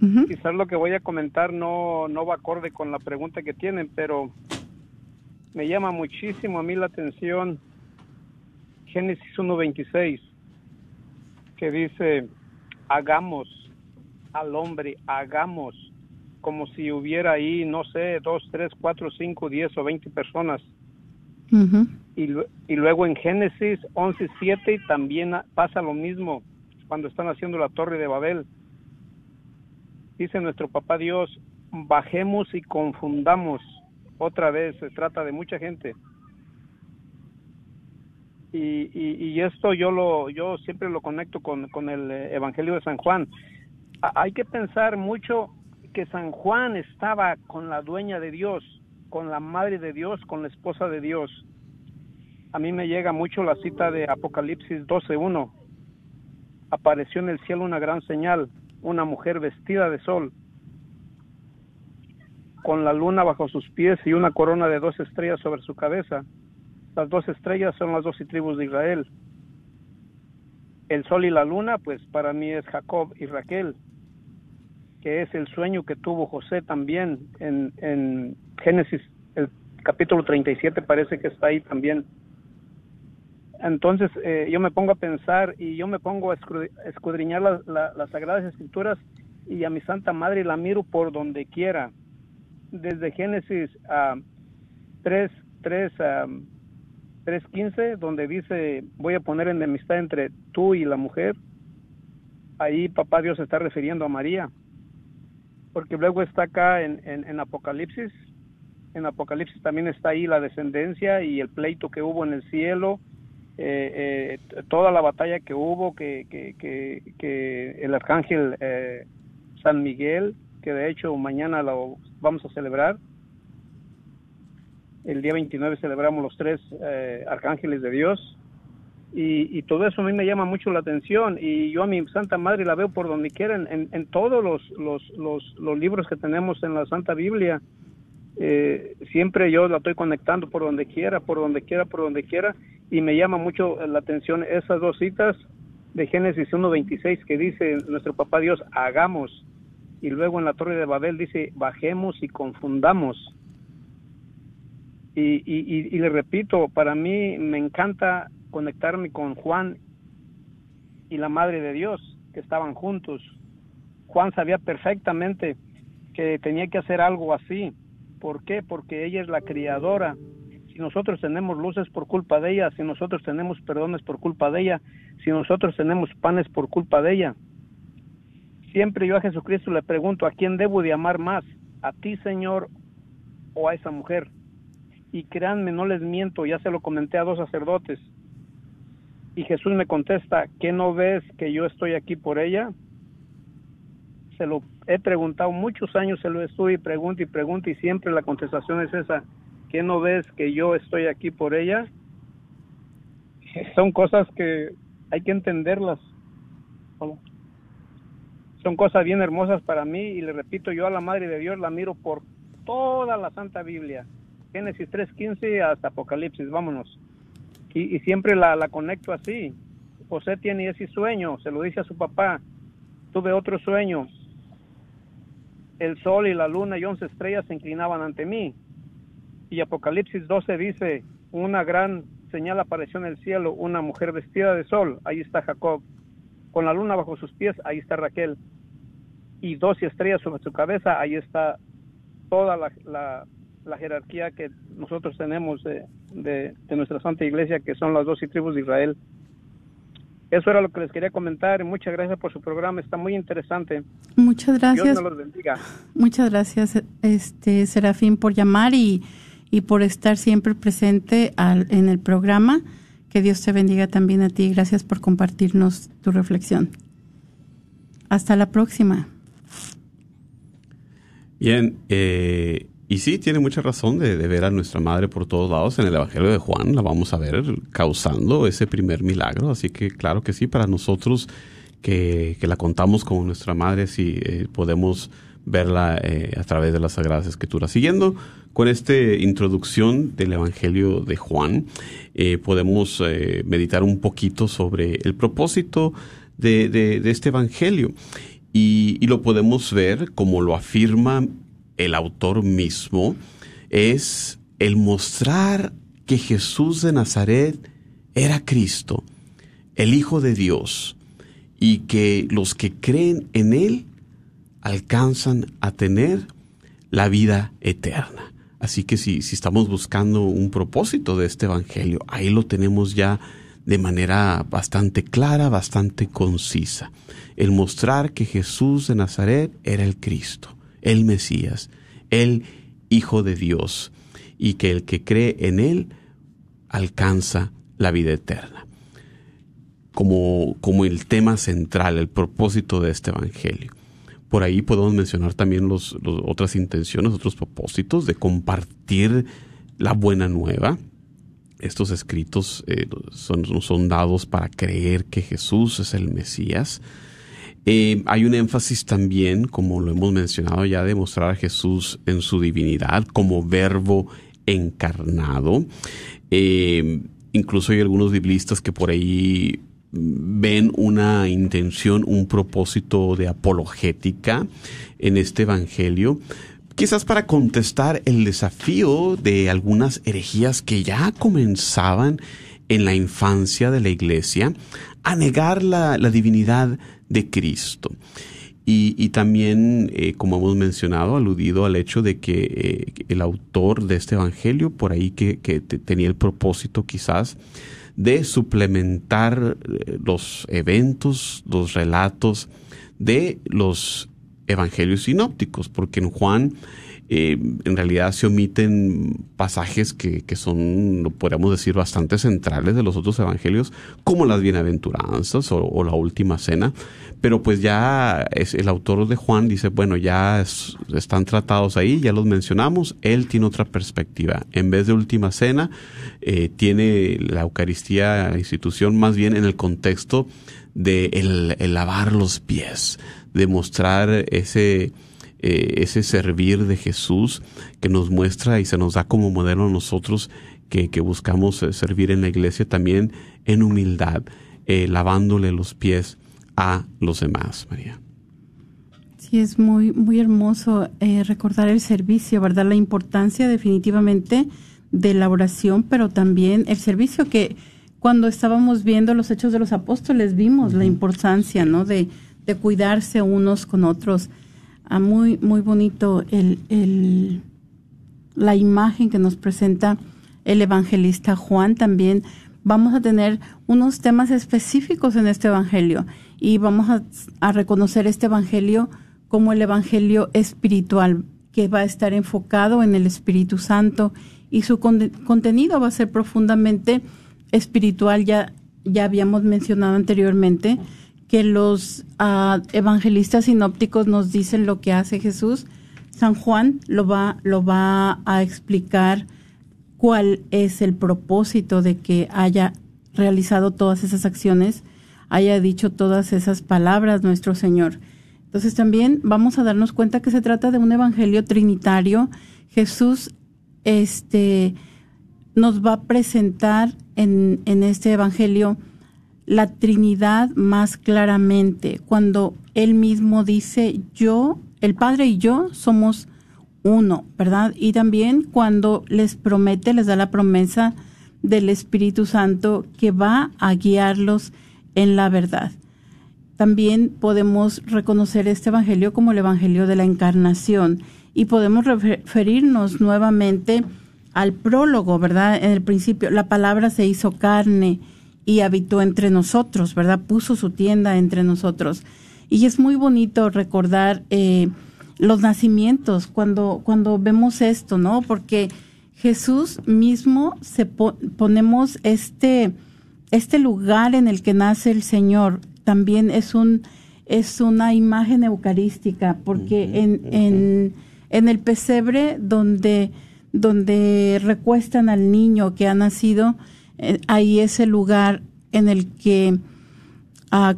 Speaker 2: Ujú.
Speaker 5: quizás lo que voy a comentar no no va acorde con la pregunta que tienen, pero me llama muchísimo a mí la atención Génesis 1:26 que dice hagamos al hombre, hagamos como si hubiera ahí, no sé, dos, tres, cuatro, cinco, diez o veinte personas.
Speaker 2: Ujú.
Speaker 5: Y, y luego en Génesis 11.7 también pasa lo mismo cuando están haciendo la torre de Babel. Dice nuestro papá Dios, bajemos y confundamos. Otra vez se trata de mucha gente. Y, y, y esto yo lo yo siempre lo conecto con, el eh, Evangelio de San Juan. Hay que pensar mucho que San Juan estaba con la dueña de Dios, con la madre de Dios, con la esposa de Dios a mí me llega mucho la cita de Apocalipsis 12.1. Apareció en el cielo una gran señal, una mujer vestida de sol, con la luna bajo sus pies y una corona de dos estrellas sobre su cabeza. Las dos estrellas son las dos tribus de Israel. El sol y la luna, pues para mí es Jacob y Raquel, que es el sueño que tuvo José también en, en Génesis, el capítulo 37 parece que está ahí también. Entonces eh, yo me pongo a pensar y yo me pongo a escudriñar la- la- las Sagradas Escrituras y a mi Santa Madre la miro por donde quiera. Desde Génesis ah, 3, 3, ah, 3.15, donde dice, voy a poner enemistad entre tú y la mujer. Ahí papá Dios está refiriendo a María. Porque luego está acá en Apocalipsis. En Apocalipsis también está ahí la descendencia y el pleito que hubo en el cielo eh, eh, toda la batalla que hubo, que, que, que, el arcángel eh, San Miguel, que de hecho mañana lo vamos a celebrar. El día 29 celebramos los tres eh, arcángeles de Dios. Y, y todo eso a mí me llama mucho la atención y yo a mi Santa Madre la veo por donde quiera, en, en, en todos los, los, los, los libros que tenemos en la Santa Biblia. Eh, siempre yo la estoy conectando por donde quiera, por donde quiera, por donde quiera, y me llama mucho la atención esas dos citas de Génesis 1.26 que dice nuestro papá Dios, hagamos, y luego en la torre de Babel dice, bajemos y confundamos. Y, y, y, y le repito, para mí me encanta conectarme con Juan y la Madre de Dios, que estaban juntos. Juan sabía perfectamente que tenía que hacer algo así. ¿Por qué? Porque ella es la criadora. Si nosotros tenemos luces por culpa de ella, si nosotros tenemos perdones por culpa de ella, si nosotros tenemos panes por culpa de ella. Siempre yo a Jesucristo le pregunto, ¿a quién debo de amar más? ¿A ti, Señor, o a esa mujer? Y créanme, no les miento, ya se lo comenté a dos sacerdotes. Y Jesús me contesta, ¿qué no ves que yo estoy aquí por ella? Se lo he preguntado muchos años, se lo estuve y y pregunto y siempre la contestación es esa, ¿qué no ves que yo estoy aquí por ella? Son cosas que hay que entenderlas. Son cosas bien hermosas para mí y le repito, yo a la Madre de Dios la miro por toda la Santa Biblia. Génesis 3.15 hasta Apocalipsis, vámonos. Y, y siempre la, la conecto así. José tiene ese sueño, se lo dice a su papá, tuve otro sueño, el sol y la luna y once estrellas se inclinaban ante mí. Y Apocalipsis 12 dice, una gran señal apareció en el cielo, una mujer vestida de sol, ahí está Jacob, con la luna bajo sus pies, ahí está Raquel, y doce estrellas sobre su cabeza, ahí está toda la, jerarquía que nosotros tenemos de, nuestra Santa Iglesia, que son las doce tribus de Israel. Eso era lo que les quería comentar y muchas gracias por su programa, está muy interesante.
Speaker 2: Muchas
Speaker 5: Dios
Speaker 2: gracias.
Speaker 5: me los bendiga.
Speaker 2: Muchas gracias, este Serafín, por llamar y, y por estar siempre presente al, en el programa. Que Dios te bendiga también a ti. Gracias por compartirnos tu reflexión. Hasta la próxima.
Speaker 3: Bien, eh, y sí, tiene mucha razón de, ver a nuestra madre por todos lados. En el Evangelio de Juan la vamos a ver causando ese primer milagro. Así que claro que sí, para nosotros que, la contamos como nuestra madre, sí eh, podemos verla eh, a través de las Sagradas Escrituras. Siguiendo con esta introducción del Evangelio de Juan, eh, podemos meditar un poquito sobre el propósito de, este Evangelio. Y lo podemos ver como lo afirma el autor mismo, es el mostrar que Jesús de Nazaret era Cristo, el Hijo de Dios, y que los que creen en Él alcanzan a tener la vida eterna. Así que si, si estamos buscando un propósito de este Evangelio, ahí lo tenemos ya de manera bastante clara, bastante concisa. El mostrar que Jesús de Nazaret era el Cristo, el Mesías, el Hijo de Dios, y que el que cree en Él alcanza la vida eterna. Como, como el tema central, el propósito de este Evangelio. Por ahí podemos mencionar también los otras intenciones, otros propósitos de compartir la buena nueva. Estos escritos eh, son, son dados para creer que Jesús es el Mesías. Eh, hay un énfasis también, como lo hemos mencionado ya, de mostrar a Jesús en su divinidad como verbo encarnado. Eh, incluso hay algunos biblistas que por ahí ven una intención, un propósito de apologética en este Evangelio, quizás para contestar el desafío de algunas herejías que ya comenzaban en la infancia de la iglesia a negar la, la divinidad de Cristo. Y, y también, eh, como hemos mencionado, aludido al hecho de que eh, el autor de este Evangelio, por ahí que, que te- tenía el propósito quizás de suplementar eh, los eventos, los relatos de los evangelios sinópticos, porque en Juan eh, en realidad se omiten pasajes que, que son, podríamos decir, bastante centrales de los otros evangelios, como las bienaventuranzas o, la última cena, pero pues ya el autor de Juan dice, bueno, ya es- están tratados ahí, ya los mencionamos, él tiene otra perspectiva. En vez de última cena, eh, tiene la Eucaristía, la institución, más bien en el contexto de el lavar los pies, de mostrar ese, eh, ese servir de Jesús que nos muestra y se nos da como modelo a nosotros que, que buscamos eh, servir en la iglesia también en humildad, eh, lavándole los pies a los demás, María.
Speaker 2: Sí, es muy, muy hermoso eh, recordar el servicio, ¿verdad? La importancia definitivamente de la oración, pero también el servicio que cuando estábamos viendo los hechos de los apóstoles vimos la importancia, ¿no? De, de cuidarse unos con otros. Ah, muy, muy bonito el, la imagen que nos presenta el evangelista Juan también. Vamos a tener unos temas específicos en este evangelio y vamos a, a reconocer este evangelio como el evangelio espiritual que va a estar enfocado en el Espíritu Santo y su con- contenido va a ser profundamente espiritual. Ya, ya habíamos mencionado anteriormente que los ah, evangelistas sinópticos nos dicen lo que hace Jesús. San Juan lo va, lo va a explicar cuál es el propósito de que haya realizado todas esas acciones, haya dicho todas esas palabras nuestro Señor. Entonces también vamos a darnos cuenta que se trata de un evangelio trinitario. Jesús este, nos va a presentar en, en este evangelio la Trinidad más claramente, cuando Él mismo dice, yo, el Padre y yo somos uno, ¿verdad? Y también cuando les promete, les da la promesa del Espíritu Santo que va a guiarlos en la verdad. También podemos reconocer este Evangelio como el Evangelio de la Encarnación y podemos referirnos nuevamente al prólogo, ¿verdad? En el principio, la palabra se hizo carne y habitó entre nosotros, ¿verdad? Puso su tienda entre nosotros. Y es muy bonito recordar eh, los nacimientos cuando, cuando vemos esto, ¿no? Porque Jesús mismo se ponemos este, este lugar en el que nace el Señor, también es un es una imagen eucarística, porque en, en, en el pesebre donde donde recuestan al niño que ha nacido, ahí es el lugar en el que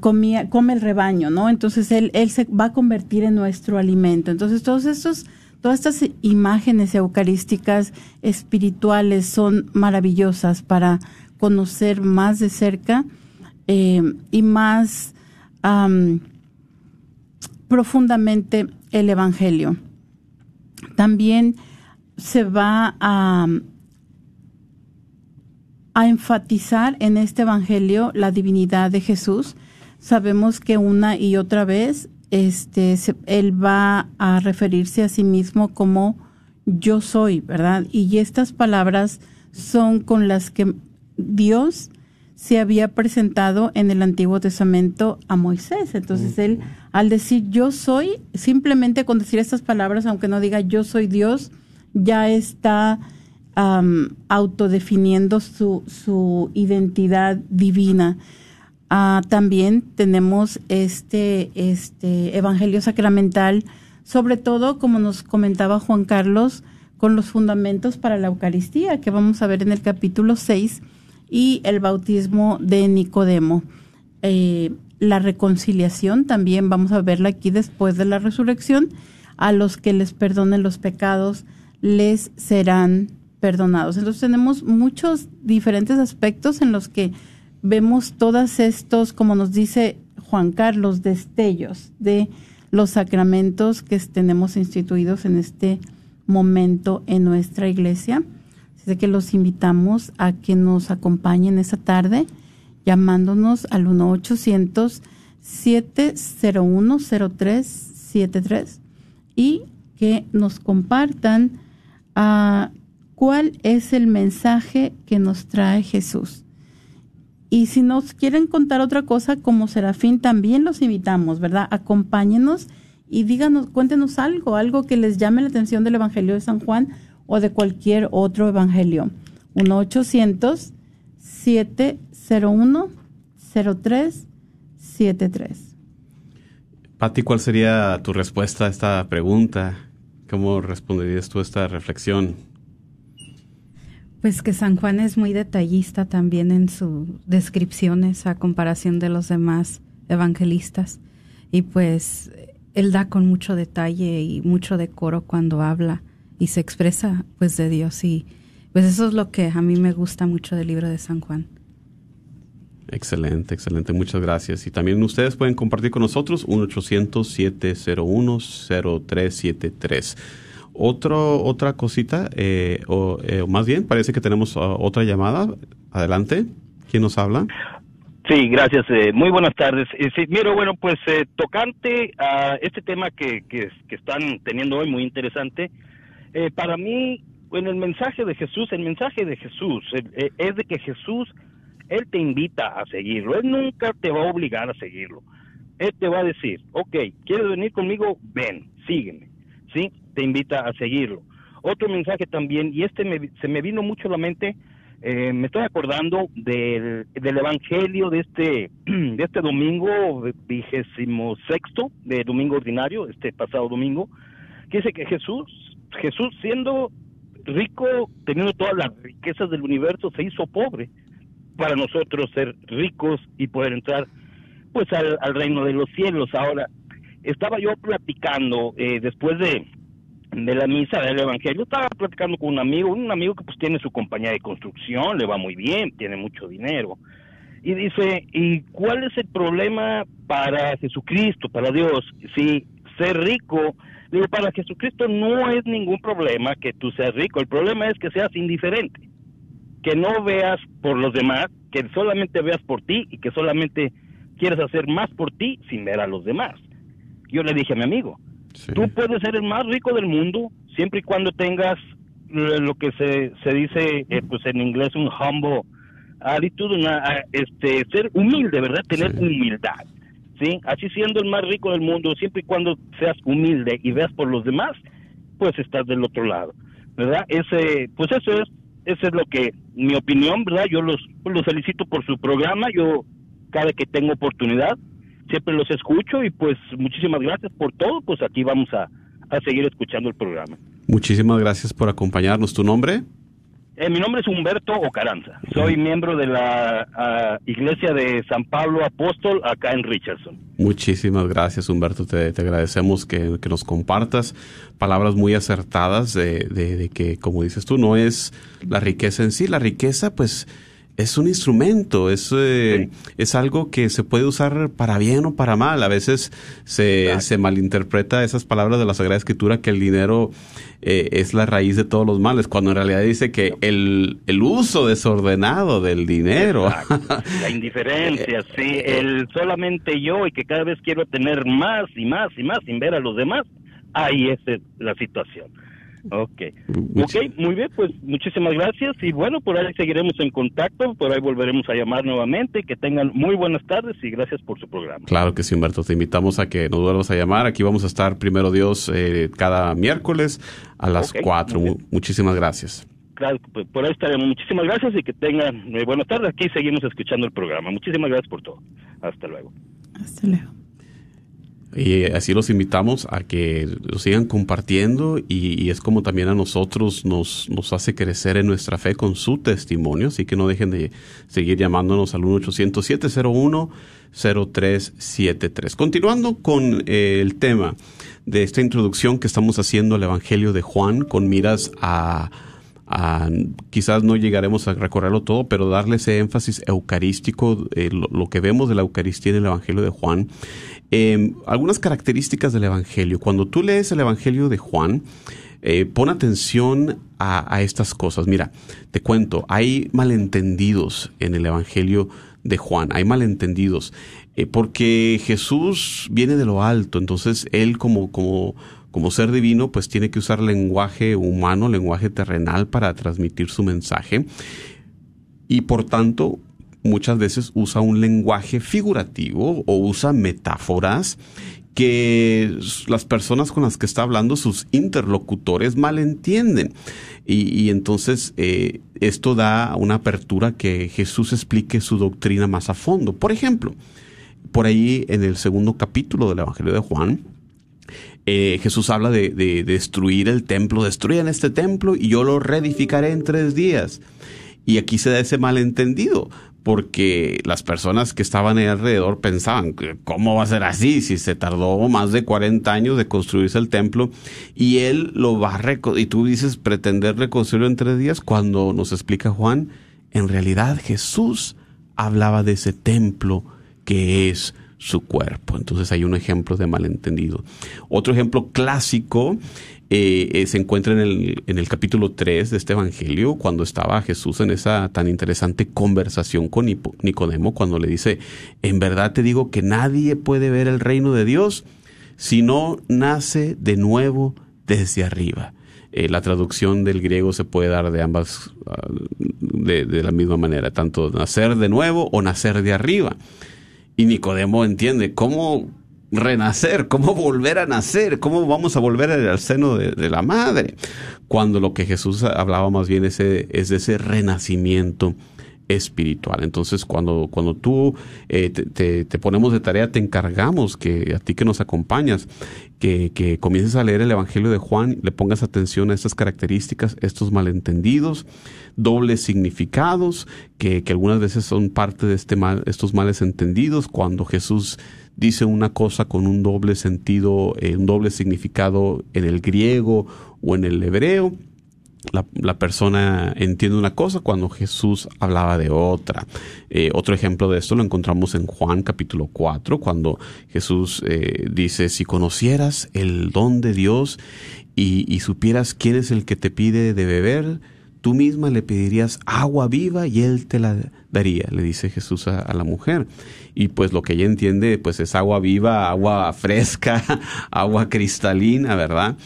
Speaker 2: comía, come el rebaño, ¿no? Entonces él, él se va a convertir en nuestro alimento. Entonces todos estos, todas estas imágenes eucarísticas espirituales son maravillosas para conocer más de cerca eh, y más profundamente el Evangelio. También se va a, a enfatizar en este Evangelio la divinidad de Jesús. Sabemos que una y otra vez este, él va a referirse a sí mismo como yo soy, ¿verdad? Y estas palabras son con las que Dios se había presentado en el Antiguo Testamento a Moisés. Entonces él, al decir yo soy, simplemente con decir estas palabras, aunque no diga yo soy Dios, ya está autodefiniendo su, su identidad divina. Ah, también tenemos este, este Evangelio sacramental, sobre todo, como nos comentaba Juan Carlos, con los fundamentos para la Eucaristía, que vamos a ver en el capítulo 6, y el bautismo de Nicodemo. Eh, la reconciliación también vamos a verla aquí después de la resurrección. A los que les perdonen los pecados, les serán perdonados. Entonces tenemos muchos diferentes aspectos en los que vemos todos estos, como nos dice Juan Carlos, destellos de los sacramentos que tenemos instituidos en este momento en nuestra iglesia. Así que los invitamos a que nos acompañen esta tarde llamándonos al 1-800-701-0373 y que nos compartan cuál es el mensaje que nos trae Jesús. Y si nos quieren contar otra cosa, como Serafín, también los invitamos, ¿verdad? Acompáñenos y díganos, cuéntenos algo, algo que les llame la atención del Evangelio de San Juan o de cualquier otro Evangelio. 1-800-701-0373.
Speaker 3: Pati, ¿cuál sería tu respuesta a esta pregunta? ¿Cómo responderías tú a esta reflexión?
Speaker 4: Pues que San Juan es muy detallista también en sus descripciones a comparación de los demás evangelistas y pues él da con mucho detalle y mucho decoro cuando habla y se expresa pues de Dios y pues eso es lo que a mí me gusta mucho del libro de San Juan.
Speaker 3: Excelente, excelente. Muchas gracias. Y también ustedes pueden compartir con nosotros 1-800-701-0373. Otro, otra cosita, eh, o, eh, más bien, parece que tenemos uh, otra llamada. Adelante. ¿Quién nos habla?
Speaker 6: Sí, gracias. Eh, muy buenas tardes. Eh, sí, mira, bueno, pues eh, tocante a este tema que, que, que, están teniendo hoy, muy interesante, eh, para mí, en el mensaje de Jesús, el mensaje de Jesús es de que Jesús él te invita a seguirlo, Él nunca te va a obligar a seguirlo. Él te va a decir, ok, ¿quieres venir conmigo? Ven, sígueme. ¿Sí? Te invita a seguirlo. Otro mensaje también, y este se me vino mucho a la mente, eh, me estoy acordando del, del evangelio de este, de este domingo vigésimo sexto, de domingo ordinario, este pasado domingo, que dice que Jesús, Jesús siendo rico, teniendo todas las riquezas del universo, se hizo pobre para nosotros ser ricos y poder entrar pues al, reino de los cielos. Ahora, estaba yo platicando eh, después de, de la misa del Evangelio, estaba platicando con un amigo, un amigo que pues tiene su compañía de construcción, le va muy bien, tiene mucho dinero. Y dice, ¿y cuál es el problema para Jesucristo, para Dios? Si ser rico, digo, para Jesucristo no es ningún problema que tú seas rico, el problema es que seas indiferente, que no veas por los demás, que solamente veas por ti y que solamente quieres hacer más por ti sin ver a los demás. Yo le dije a mi amigo,
Speaker 3: Sí.
Speaker 6: tú puedes ser el más rico del mundo siempre y cuando tengas lo que se, se dice eh, pues en inglés un humble attitude, una, este, ser humilde, ¿verdad? Tener
Speaker 3: Sí.
Speaker 6: humildad. ¿Sí? Así siendo el más rico del mundo, siempre y cuando seas humilde y veas por los demás, pues estás del otro lado, ¿verdad? Ese, pues eso es, eso es lo que, mi opinión, ¿verdad? Yo los, los felicito por su programa, yo cada que tengo oportunidad, siempre los escucho y pues muchísimas gracias por todo, pues aquí vamos a, a seguir escuchando el programa.
Speaker 3: Muchísimas gracias por acompañarnos. ¿Tu nombre?
Speaker 6: Eh, mi nombre es Humberto Ocaranza, soy miembro de la Iglesia de San Pablo Apóstol acá en Richardson.
Speaker 3: Muchísimas gracias, Humberto. Te, te agradecemos que, que nos compartas palabras muy acertadas de, de- de que, como dices tú, no es la riqueza en sí. La riqueza, pues, es un instrumento, es, eh, es algo que se puede usar para bien o para mal. A veces se, se malinterpreta esas palabras de la Sagrada Escritura que el dinero eh, es la raíz de todos los males, cuando en realidad dice que el, el uso desordenado del dinero.
Speaker 6: Exacto. La indiferencia, sí, el solamente yo y que cada vez quiero tener más y más y más sin ver a los demás, ahí es eh, la situación. Ok,
Speaker 3: Much-
Speaker 6: ok, muy bien, pues muchísimas gracias y bueno, por ahí seguiremos en contacto, por ahí volveremos a llamar nuevamente, que tengan muy buenas tardes y gracias por su programa.
Speaker 3: Claro que sí, Humberto. Te invitamos a que nos vuelvas a llamar. Aquí vamos a estar, primero Dios, eh, cada miércoles a las
Speaker 6: Ok,
Speaker 3: 4.
Speaker 6: muy
Speaker 3: Mu- Muchísimas gracias.
Speaker 6: Claro, pues, por ahí estaremos. Muchísimas gracias y que tengan eh, buenas tardes. Aquí seguimos escuchando el programa. Muchísimas gracias por todo. Hasta luego.
Speaker 2: Hasta luego.
Speaker 3: Y así los invitamos a que lo sigan compartiendo y, es como también a nosotros nos, nos hace crecer en nuestra fe con su testimonio. Así que no dejen de seguir llamándonos al 1-800-701-0373. Continuando con eh, el tema de esta introducción que estamos haciendo al Evangelio de Juan con miras a a- quizás no llegaremos a recorrerlo todo, pero darle ese énfasis eucarístico, eh, lo que vemos de la Eucaristía en el Evangelio de Juan. Eh, algunas características del Evangelio. Cuando tú lees el Evangelio de Juan, eh, pon atención a, a estas cosas. Mira, te cuento, hay malentendidos en el Evangelio de Juan, hay malentendidos, eh, porque Jesús viene de lo alto, entonces él como, como, como ser divino, pues tiene que usar lenguaje humano, lenguaje terrenal para transmitir su mensaje. Y por tanto, muchas veces usa un lenguaje figurativo o usa metáforas que las personas con las que está hablando, sus interlocutores, malentienden. Y, y entonces eh, esto da una apertura que Jesús explique su doctrina más a fondo. Por ejemplo, por ahí en el segundo capítulo del Evangelio de Juan, eh, Jesús habla de, de destruir el templo, destruyan este templo y yo lo reedificaré en tres días. Y aquí se da ese malentendido, porque las personas que estaban ahí alrededor pensaban, ¿cómo va a ser así si se tardó más de 40 años de construirse el templo y él lo va a y tú dices pretender reconstruirlo en tres días cuando nos explica Juan, en realidad Jesús hablaba de ese templo que es su cuerpo. Entonces hay un ejemplo de malentendido. Otro ejemplo clásico eh, eh, se encuentra en el, en el capítulo 3 de este Evangelio, cuando estaba Jesús en esa tan interesante conversación con Nicodemo, cuando le dice, en verdad te digo que nadie puede ver el reino de Dios si no nace de nuevo desde arriba. Eh, la traducción del griego se puede dar de ambas, ah, de la misma manera, tanto nacer de nuevo o nacer de arriba. Y Nicodemo entiende cómo renacer, cómo volver a nacer, cómo vamos a volver al seno de, la madre. Cuando lo que Jesús hablaba más bien es de ese renacimiento espiritual. Entonces, cuando, cuando tú eh, te, ponemos de tarea, te encargamos que a ti que nos acompañas, que, que comiences a leer el Evangelio de Juan, le pongas atención a estas características, estos malentendidos, dobles significados, que, que algunas veces son parte de este mal, estos males entendidos, cuando Jesús dice una cosa con un doble sentido, eh, un doble significado en el griego o en el hebreo la, la persona entiende una cosa cuando Jesús hablaba de otra. Eh, otro ejemplo de esto lo encontramos en Juan capítulo 4, cuando Jesús eh, dice, si conocieras el don de Dios y, y supieras quién es el que te pide de beber, tú misma le pedirías agua viva y él te la daría, le dice Jesús a, la mujer. Y pues lo que ella entiende, pues es agua viva, agua fresca, agua cristalina, ¿verdad?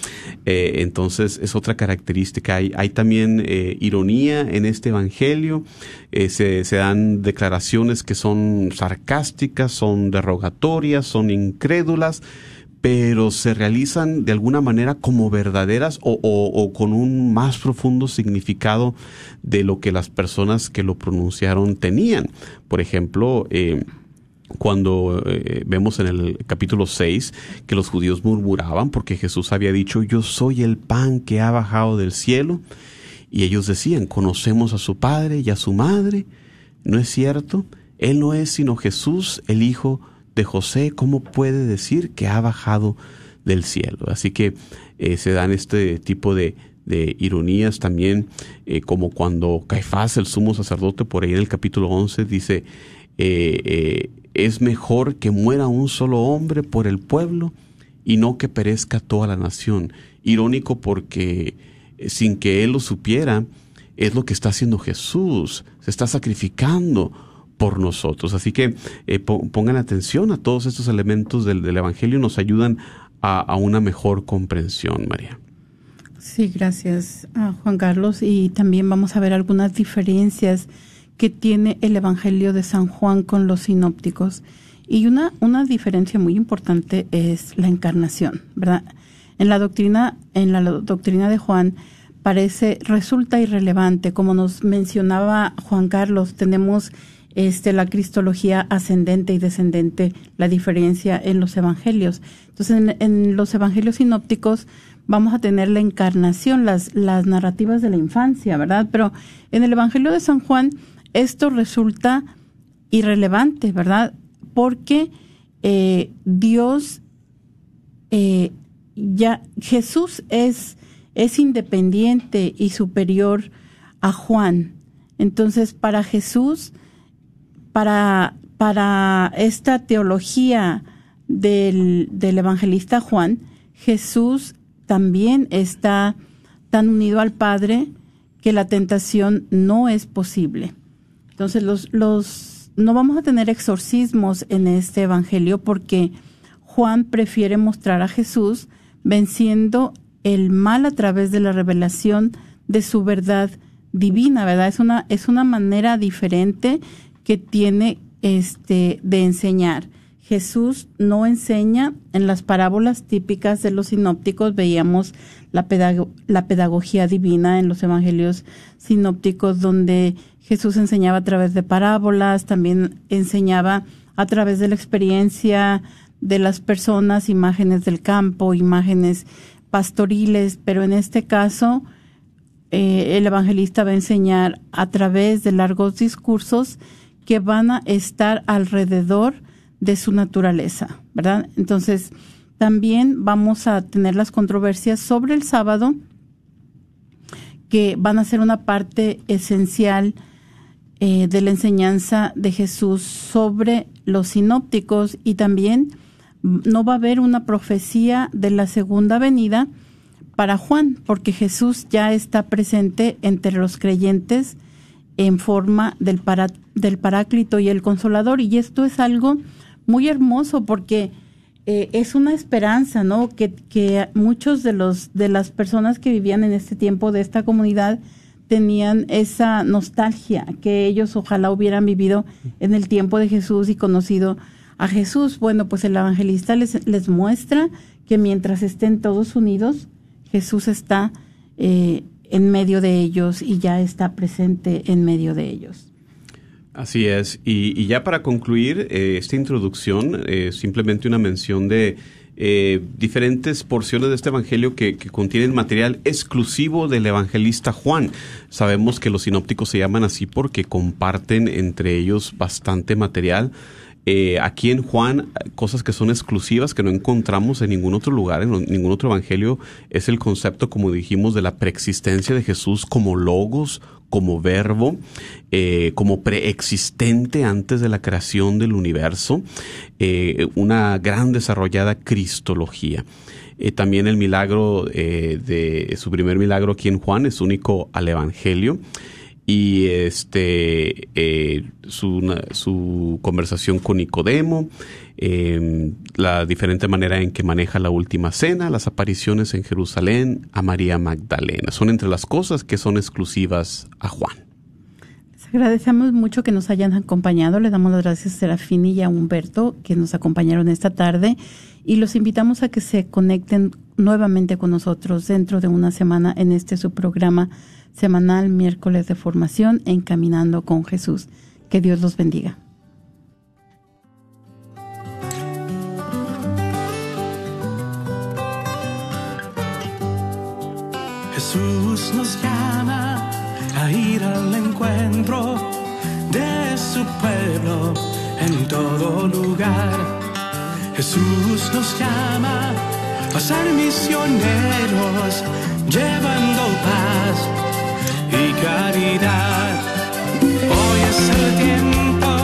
Speaker 3: Eh, entonces es otra característica. Hay, hay también eh, ironía en este evangelio. Eh, se, se dan declaraciones que son sarcásticas, son derogatorias, son incrédulas pero se realizan de alguna manera como verdaderas o, con un más profundo significado de lo que las personas que lo pronunciaron tenían. Por ejemplo, eh, cuando eh, vemos en el capítulo 6 que los judíos murmuraban porque Jesús había dicho, yo soy el pan que ha bajado del cielo. Y ellos decían, conocemos a su padre y a su madre. ¿No es cierto? Él no es sino Jesús, el Hijo de de José, ¿cómo puede decir que ha bajado del cielo? Así que eh, se dan este tipo de, ironías también, eh, como cuando Caifás, el sumo sacerdote, por ahí en el capítulo 11, dice, eh, es mejor que muera un solo hombre por el pueblo y no que perezca toda la nación. Irónico porque sin que él lo supiera, es lo que está haciendo Jesús, se está sacrificando por nosotros. Así que eh, pongan atención a todos estos elementos del, Evangelio, nos ayudan a, a, una mejor comprensión, María.
Speaker 2: Sí, gracias a Juan Carlos. Y también vamos a ver algunas diferencias que tiene el Evangelio de San Juan con los sinópticos. Y una, una diferencia muy importante es la encarnación, ¿verdad? En la doctrina, en la doctrina de Juan, parece, resulta irrelevante. Como nos mencionaba Juan Carlos, tenemos este, la cristología ascendente y descendente, la diferencia en los evangelios. Entonces, en, los evangelios sinópticos vamos a tener la encarnación, las, las narrativas de la infancia, ¿verdad? Pero en el evangelio de San Juan, esto resulta irrelevante, ¿verdad? Porque eh, Dios, eh, ya, Jesús es, es independiente y superior a Juan. Entonces, para Jesús, para, para esta teología del, del evangelista Juan, Jesús también está tan unido al Padre que la tentación no es posible. Entonces, los, los, no vamos a tener exorcismos en este evangelio porque Juan prefiere mostrar a Jesús venciendo el mal a través de la revelación de su verdad divina, ¿verdad? Es una, es una manera diferente que tiene este de enseñar. Jesús no enseña en las parábolas típicas de los sinópticos, veíamos la, la pedagogía divina en los evangelios sinópticos, donde Jesús enseñaba a través de parábolas, también enseñaba a través de la experiencia de las personas, imágenes del campo, imágenes pastoriles, pero en este caso eh, el evangelista va a enseñar a través de largos discursos que van a estar alrededor de su naturaleza, ¿verdad? Entonces, también vamos a tener las controversias sobre el sábado, que van a ser una parte esencial eh, de la enseñanza de Jesús sobre los sinópticos y también no va a haber una profecía de la segunda venida para Juan, porque Jesús ya está presente entre los creyentes en forma del, para, del Paráclito y el Consolador. Y esto es algo muy hermoso porque eh, es una esperanza, ¿no? Que, que muchos de los de las personas que vivían en este tiempo de esta comunidad tenían esa nostalgia que ellos ojalá hubieran vivido en el tiempo de Jesús y conocido a Jesús. Bueno, pues el evangelista les, les muestra que mientras estén todos unidos, Jesús está eh, en medio de ellos y ya está presente en medio de ellos.
Speaker 3: Así es. Y, ya para concluir eh, esta introducción, eh, simplemente una mención de eh, diferentes porciones de este Evangelio que, contienen material exclusivo del evangelista Juan. Sabemos que los sinópticos se llaman así porque comparten entre ellos bastante material. Eh, aquí en Juan, cosas que son exclusivas, que no encontramos en ningún otro lugar, en ningún otro evangelio, es el concepto, como dijimos, de la preexistencia de Jesús como logos, como verbo, eh, como preexistente antes de la creación del universo, eh, una gran desarrollada cristología. También el milagro de su primer milagro aquí en Juan es único al Evangelio y este su, su, conversación con Nicodemo, la diferente manera en que maneja la última cena, las apariciones en Jerusalén a María Magdalena. Son entre las cosas que son exclusivas a Juan.
Speaker 2: Les agradecemos mucho que nos hayan acompañado. Le damos las gracias a Serafini y a Humberto que nos acompañaron esta tarde y los invitamos a que se conecten nuevamente con nosotros dentro de una semana en este su programa semanal miércoles de formación Encaminando con Jesús. Que Dios los bendiga.
Speaker 7: Jesús nos llama a ir al encuentro de su pueblo en todo lugar. Jesús nos llama a ser misioneros llevando paz y caridad. Hoy es el tiempo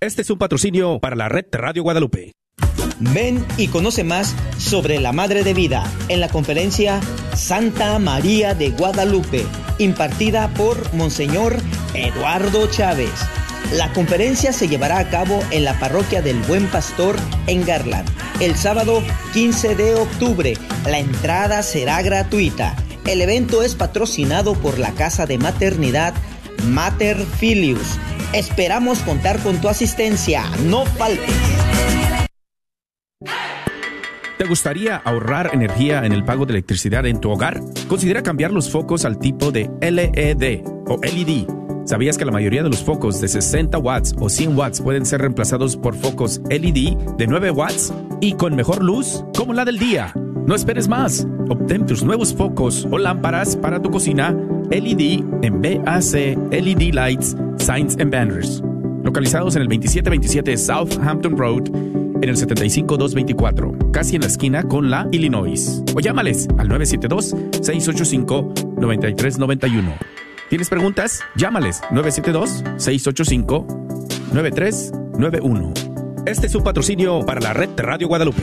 Speaker 1: Este es un patrocinio para la red Radio Guadalupe.
Speaker 8: Ven y conoce más sobre la Madre de Vida en la conferencia Santa María de Guadalupe, impartida por Monseñor Eduardo Chávez. La conferencia se llevará a cabo en la parroquia del Buen Pastor en Garland, el sábado 15 de octubre. La entrada será gratuita. El evento es patrocinado por la Casa de Maternidad Mater Filius. Esperamos contar con tu asistencia. No faltes.
Speaker 1: ¿Te gustaría ahorrar energía en el pago de electricidad en tu hogar? Considera cambiar los focos al tipo de LED o LED. ¿Sabías que la mayoría de los focos de 60 watts o 100 watts pueden ser reemplazados por focos LED de 9 watts y con mejor luz como la del día? No esperes más. Obtén tus nuevos focos o lámparas para tu cocina LED en BAC LED Lights, Signs and Banners. Localizados en el 2727 Southampton Road, en el 75224, casi en la esquina con la Illinois. O llámales al 972-685-9391. ¿Tienes preguntas? Llámales 972-685-9391. Este es un patrocinio para la red Radio Guadalupe.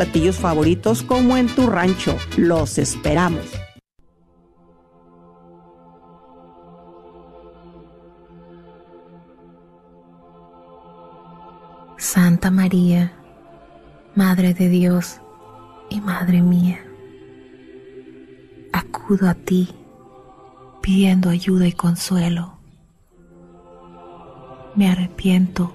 Speaker 9: platillos favoritos como en tu rancho. Los esperamos.
Speaker 10: Santa María, Madre de Dios y Madre mía, acudo a ti pidiendo ayuda y consuelo. Me arrepiento.